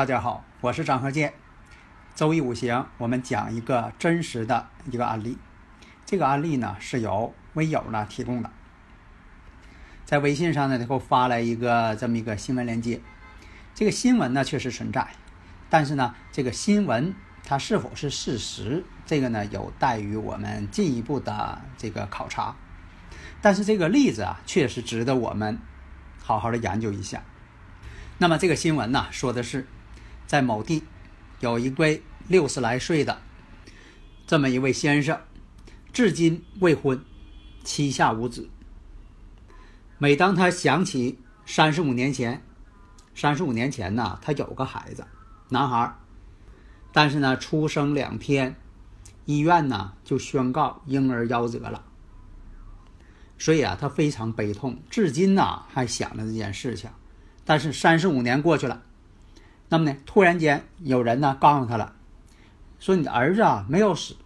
大家好，我是张和建。周易五行，我们讲一个真实的一个案例。这个案例呢是由微友呢提供的，在微信上呢他给我发来一个这么一个新闻链接。这个新闻呢确实存在，但是呢这个新闻它是否是事实，这个呢有待于我们进一步的这个考察。但是这个例子啊确实值得我们好好的研究一下。那么这个新闻呢说的是。在某地，有一位六十来岁的这么一位先生，至今未婚，膝下无子。每当他想起三十五年前，三十五年前呢，他有个孩子，男孩，但是呢，出生两天，医院呢就宣告婴儿夭折了。所以啊，他非常悲痛，至今呢还想着这件事情。但是三十五年过去了。那么呢？突然间有人呢告诉他了，说你的儿子啊没有死。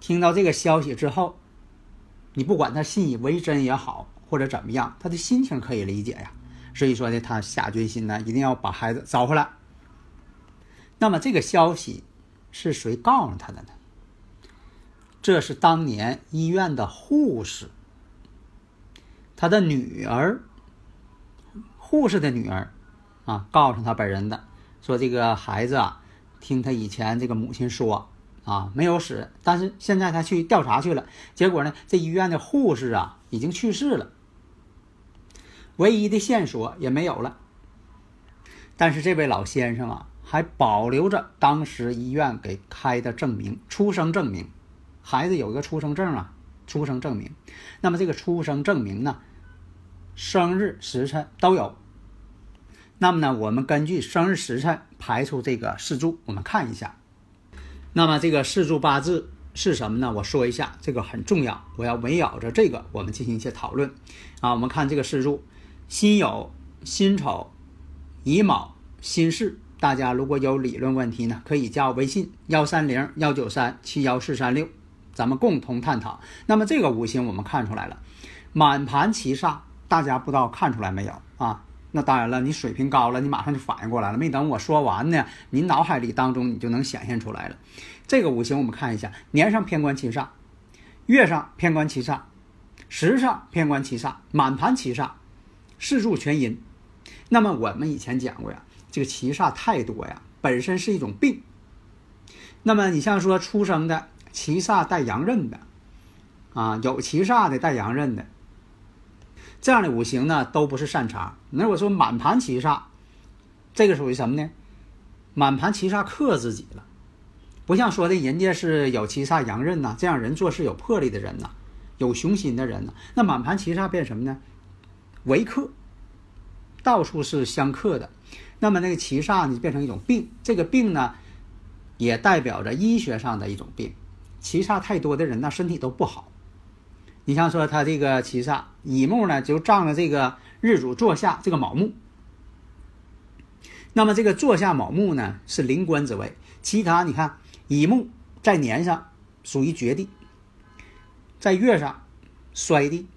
听到这个消息之后，你不管他信以为真也好，或者怎么样，他的心情可以理解呀。所以说呢，他下决心呢，一定要把孩子找回来。那么这个消息是谁告诉他的呢？这是当年医院的护士，他的女儿，护士的女儿。啊，告诉他本人的，说这个孩子啊，听他以前这个母亲说，啊没有死，但是现在他去调查去了，结果呢，这医院的护士啊已经去世了，唯一的线索也没有了。但是这位老先生啊，还保留着当时医院给开的证明，出生证明，孩子有一个出生证啊，出生证明。那么这个出生证明呢，生日时辰都有。那么呢，我们根据生日时辰排出这个四柱，我们看一下。那么这个四柱八字是什么呢？我说一下，这个很重要，我要围绕着这个我们进行一些讨论。啊，我们看这个四柱：辛酉、辛丑、乙卯、辛巳。大家如果有理论问题呢，可以加我微信幺三零幺九三七幺四三六，咱们共同探讨。那么这个五行我们看出来了，满盘七煞，大家不知道看出来没有啊？那当然了，你水平高了，你马上就反应过来了。没等我说完呢，您脑海里当中你就能显现出来了。这个五行我们看一下，年上偏官七煞，月上偏官七煞，时上偏官七煞，满盘七煞，四柱全阴。那么我们以前讲过呀，这个七煞太多呀，本身是一种病。那么你像说出生的七煞带阳刃的，啊，有七煞的带阳刃的。这样的五行呢都不是擅长。那我说满盘七煞，这个属于什么呢？满盘七煞克自己了，不像说的人家是有七煞阳刃呐，这样人做事有魄力的人呐，有雄心的人呐。那满盘七煞变什么呢？为克，到处是相克的。那么那个七煞呢，变成一种病。这个病呢，也代表着医学上的一种病。七煞太多的人呢，身体都不好。你像说他这个七煞乙木呢，就仗着这个日主坐下这个卯木。那么这个坐下卯木呢，是临官之位。其他你看，乙木在年上属于绝地，在月上衰地，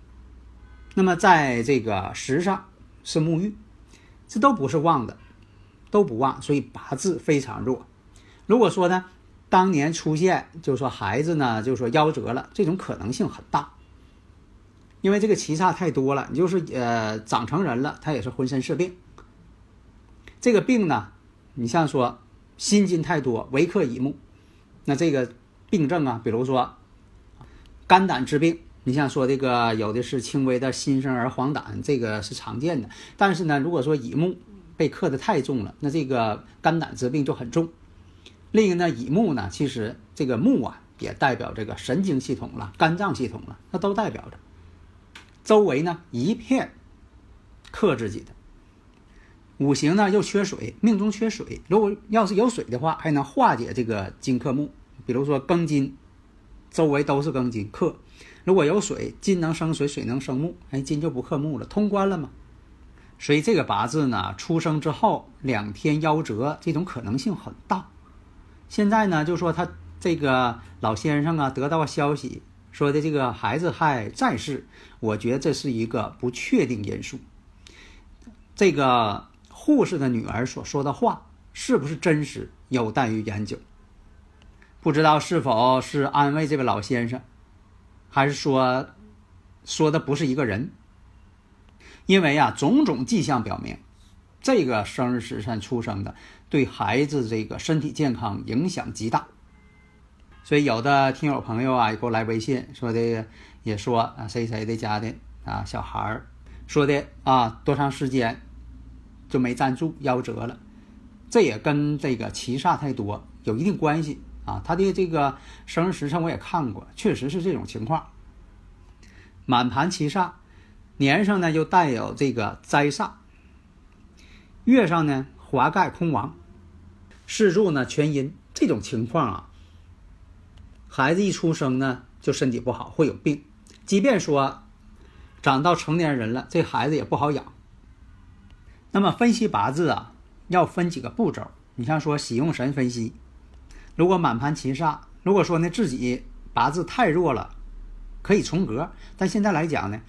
那么在这个时上是沐浴，这都不是旺的，都不旺，所以八字非常弱。如果说呢，当年出现，就是说孩子呢，就是说夭折了，这种可能性很大。因为这个七煞太多了，你就是呃长成人了，他也是浑身是病。这个病呢，你像说心金太多，为克乙木，那这个病症啊，比如说肝胆之病，你像说这个有的是轻微的新生儿黄疸，这个是常见的。但是呢，如果说乙木被克的太重了，那这个肝胆之病就很重。另一个呢，乙木呢，其实这个木啊，也代表这个神经系统了、肝脏系统了，那都代表着。周围呢一片克自己的五行呢又缺水，命中缺水。如果要是有水的话，还能化解这个金克木。比如说庚金，周围都是庚金克。如果有水，金能生水，水能生木，哎，金就不克木了，通关了嘛。所以这个八字呢，出生之后两天夭折，这种可能性很大。现在呢，就说他这个老先生啊，得到消息。说的这个孩子还在世，我觉得这是一个不确定因素。这个护士的女儿所说的话是不是真实，有待于研究。不知道是否是安慰这位老先生，还是说说的不是一个人？因为啊，种种迹象表明，这个生日时辰出生的对孩子这个身体健康影响极大。所以有的听友朋友啊，也给我来微信说的，也说啊，谁谁的家的啊小孩儿说的啊，多长时间就没站住，夭折了。这也跟这个七煞太多有一定关系啊。他的这个生日时辰我也看过，确实是这种情况。满盘七煞，年上呢又带有这个灾煞，月上呢华盖空亡，四柱呢全阴，这种情况啊。孩子一出生呢，就身体不好，会有病。即便说长到成年人了，这孩子也不好养。那么分析八字啊，要分几个步骤。你像说喜用神分析，如果满盘七煞，如果说呢自己八字太弱了，可以重格。但现在来讲呢，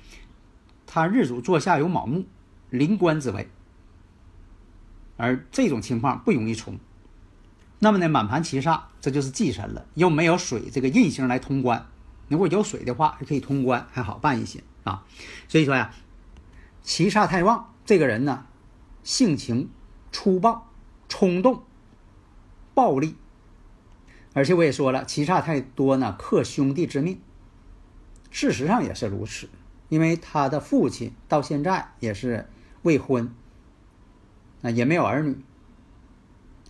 他日主坐下有卯木，临官之位，而这种情况不容易重。那么呢，满盘七煞，这就是忌神了，又没有水这个印星来通关。如果有水的话，还可以通关，还好办一些啊。所以说呀，七煞太旺，这个人呢，性情粗暴、冲动、暴力，而且我也说了，七煞太多呢，克兄弟之命。事实上也是如此，因为他的父亲到现在也是未婚，啊，也没有儿女，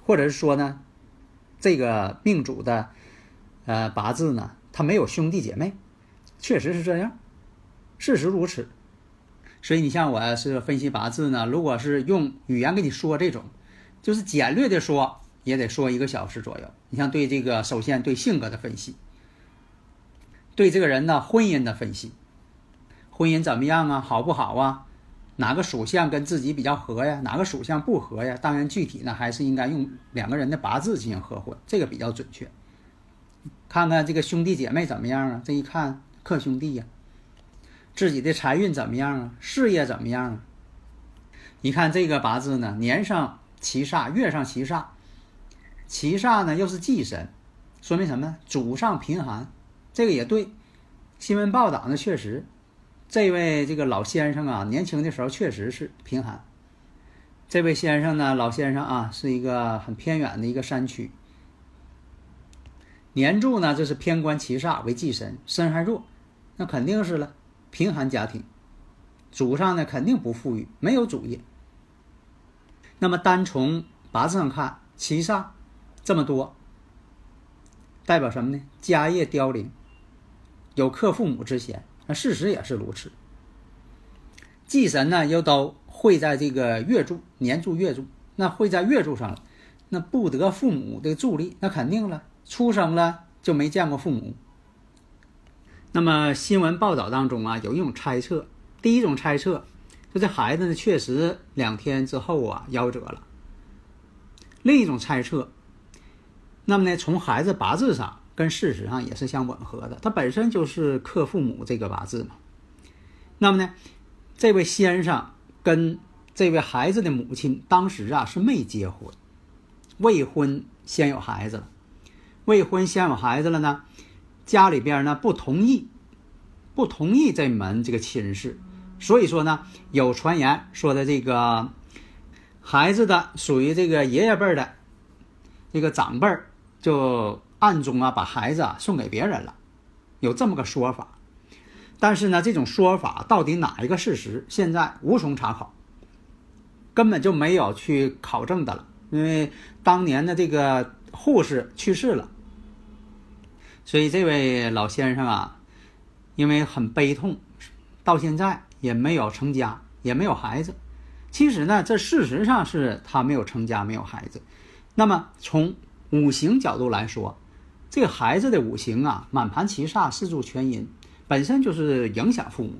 或者是说呢。这个命主的，呃，八字呢，他没有兄弟姐妹，确实是这样，事实如此。所以你像我是分析八字呢，如果是用语言跟你说这种，就是简略的说，也得说一个小时左右。你像对这个，首先对性格的分析，对这个人的婚姻的分析，婚姻怎么样啊，好不好啊？哪个属相跟自己比较合呀？哪个属相不合呀？当然，具体呢还是应该用两个人的八字进行合婚，这个比较准确。看看这个兄弟姐妹怎么样啊？这一看克兄弟呀。自己的财运怎么样啊？事业怎么样啊？你看这个八字呢，年上七煞，月上七煞，七煞呢又是忌神，说明什么？祖上贫寒，这个也对。新闻报道呢确实。这位这个老先生啊，年轻的时候确实是贫寒。这位先生呢，老先生啊，是一个很偏远的一个山区。年柱呢，这是偏官七煞为忌神，身还弱，那肯定是了，贫寒家庭。祖上呢肯定不富裕，没有主业。那么单从八字上看，七煞这么多，代表什么呢？家业凋零，有克父母之嫌。那事实也是如此。忌神呢又都会在这个月柱、年柱、月柱，那会在月柱上了，那不得父母的助力，那肯定了，出生了就没见过父母。那么新闻报道当中啊，有一种猜测，第一种猜测，就这孩子呢确实两天之后啊夭折了。另一种猜测，那么呢从孩子八字上跟事实上也是相吻合的，他本身就是克父母这个八字嘛。那么呢，这位先生跟这位孩子的母亲当时啊是没结婚，未婚先有孩子了，未婚先有孩子了呢。家里边呢不同意，不同意这门这个亲事，所以说呢有传言说的这个孩子的属于这个爷爷辈的这个长辈，就暗中啊把孩子啊送给别人了，有这么个说法。但是呢这种说法到底哪一个事实，现在无从查考，根本就没有去考证的了，因为当年的这个护士去世了。所以这位老先生啊，因为很悲痛，到现在也没有成家，也没有孩子。其实呢，这事实上是他没有成家，没有孩子。那么从五行角度来说，这个孩子的五行啊，满盘七煞，四柱全阴，本身就是影响父母。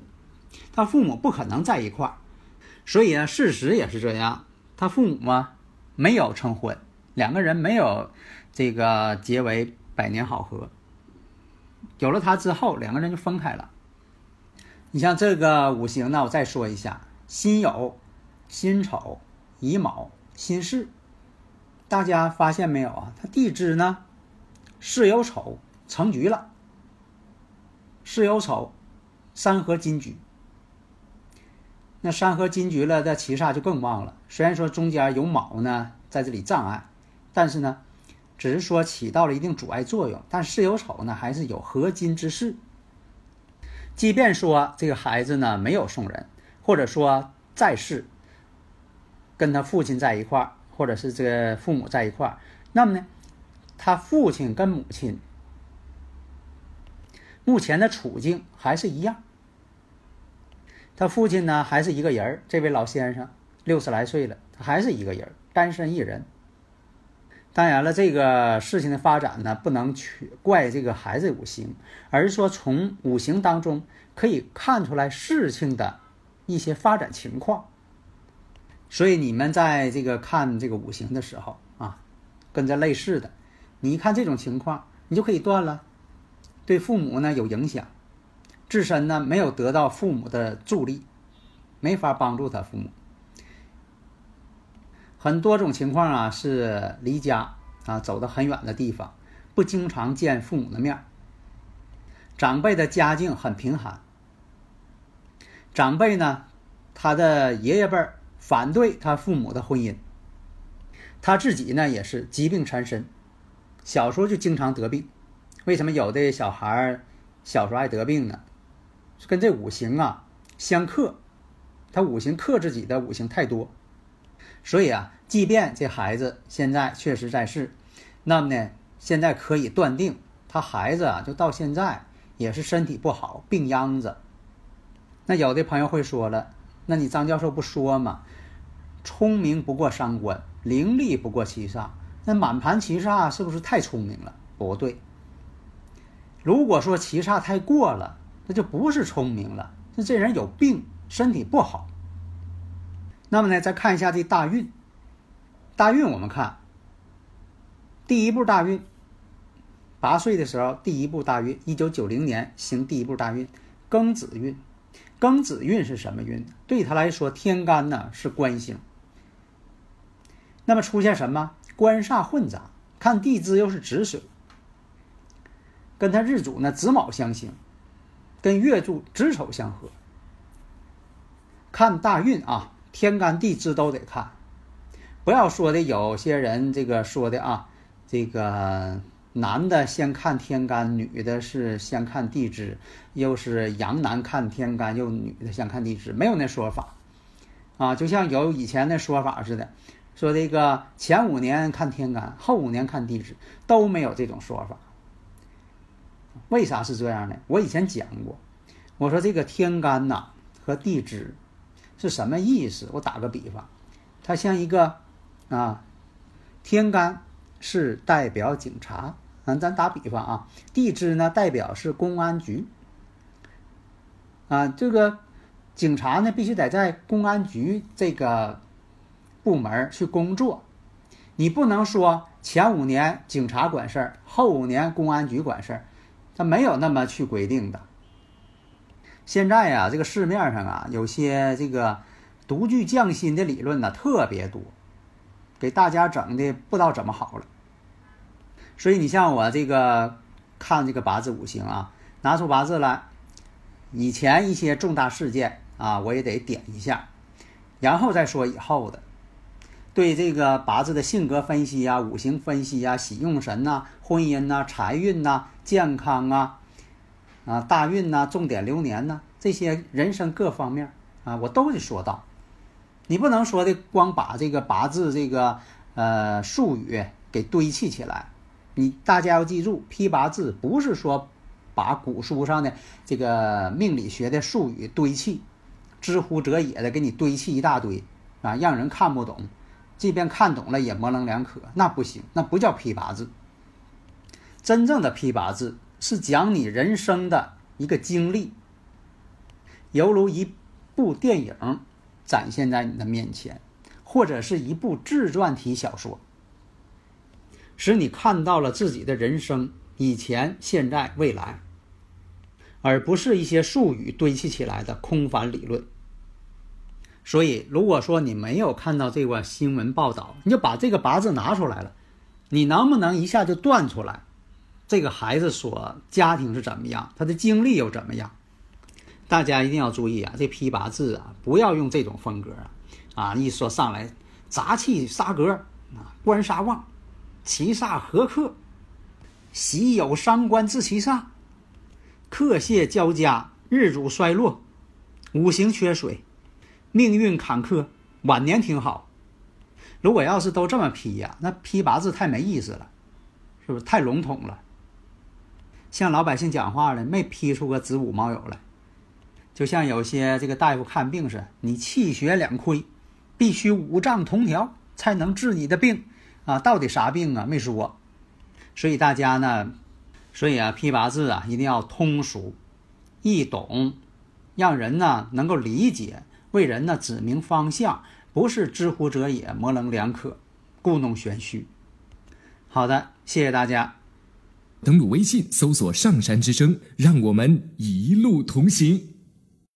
他父母不可能在一块，所以呢，事实也是这样。他父母啊，没有成婚，两个人没有这个结为百年好合。有了他之后，两个人就分开了。你像这个五行呢，我再说一下：辛酉、辛丑、乙卯、辛巳。大家发现没有啊？他地支呢，巳酉丑成局了。巳酉丑，三合金局。那三合金局了，这七煞就更旺了。虽然说中间有卯呢在这里障碍，但是呢。只是说起到了一定阻碍作用，但巳酉丑呢还是有合金之势。即便说这个孩子呢没有送人，或者说在世，跟他父亲在一块儿，或者是这个父母在一块儿，那么呢，他父亲跟母亲目前的处境还是一样。他父亲呢还是一个人儿，这位老先生六十来岁了，他还是一个人，单身一人。当然了，这个事情的发展呢，不能去怪这个孩子五行，而是说从五行当中可以看出来事情的一些发展情况。所以你们在这个看这个五行的时候啊，跟这类似的，你一看这种情况，你就可以断了，对父母呢有影响，自身呢没有得到父母的助力，没法帮助他父母。很多种情况啊，是离家啊，走到很远的地方，不经常见父母的面长辈的家境很贫寒，长辈呢，他的爷爷辈反对他父母的婚姻，他自己呢也是疾病缠身，小时候就经常得病。为什么有的小孩小时候爱得病呢？跟这五行啊相克，他五行克自己的五行太多。所以啊，即便这孩子现在确实在世，那么呢，现在可以断定，他孩子啊，就到现在也是身体不好，病秧子。那有的朋友会说了，那你张教授不说吗？聪明不过三关，伶俐不过七煞。那满盘七煞是不是太聪明了？不对。如果说七煞太过了，那就不是聪明了，那这人有病，身体不好。那么呢，再看一下这大运。大运我们看，第一步大运，八岁的时候第一步大运，一九九零年行第一步大运，庚子运。庚子运是什么运？对他来说，天干呢是官星。那么出现什么官煞混杂？看地支又是子水，跟他日主呢子卯相刑，跟月柱子丑相合。看大运啊。天干地支都得看，不要说的有些人这个说的啊，这个男的先看天干，女的是先看地支，又是阳男看天干，又女的先看地支，没有那说法啊。就像有以前那说法似的，说这个前五年看天干，后五年看地支，都没有这种说法。为啥是这样呢？我以前讲过，我说这个天干呐和地支是什么意思？我打个比方，它像一个啊，天干是代表警察。嗯，咱打比方啊，地支呢代表是公安局，啊，这个警察呢必须得在公安局这个部门去工作，你不能说前五年警察管事儿，后五年公安局管事儿，他没有那么去规定的。现在呀，这个市面上啊，有些这个独具匠心的理论呢特别多，给大家整的不知道怎么好了。所以你像我这个看这个八字五行啊，拿出八字来，以前一些重大事件啊，我也得点一下，然后再说以后的。对这个八字的性格分析啊，五行分析啊，喜用神呐，婚姻呐，财运呐，健康啊，啊，大运呐，重点流年呐，这些人生各方面啊，我都得说到。你不能说的光把这个八字这个呃术语给堆砌起来。你大家要记住，批八字不是说把古书上的这个命理学的术语堆砌，知乎者也的给你堆砌一大堆啊，让人看不懂，即便看懂了也模棱两可，那不行，那不叫批八字。真正的批八字是讲你人生的一个经历，犹如一部电影展现在你的面前，或者是一部自传体小说。使你看到了自己的人生，以前、现在、未来，而不是一些术语堆砌起来的空泛理论。所以，如果说你没有看到这个新闻报道，你就把这个八字拿出来了，你能不能一下就断出来？这个孩子所家庭是怎么样，他的经历又怎么样？大家一定要注意啊！这批八字啊，不要用这种风格啊！啊，一说上来杂气杀格啊，官杀旺。七煞合克，喜有伤官自七煞，克泄交加，日主衰落，五行缺水，命运坎坷，晚年挺好。如果要是都这么批呀，那批八字太没意思了，是不是太笼统了？像老百姓讲话了，没批出个子午卯酉来。就像有些这个大夫看病似的，你气血两亏，必须五脏同调才能治你的病。啊，到底啥病啊？没说，所以大家呢，所以啊，批八字啊，一定要通俗、易懂，让人呢能够理解，为人呢指明方向，不是知乎者也、模棱两可、故弄玄虚。好的，谢谢大家。登录微信，搜索“上山之声”，让我们一路同行。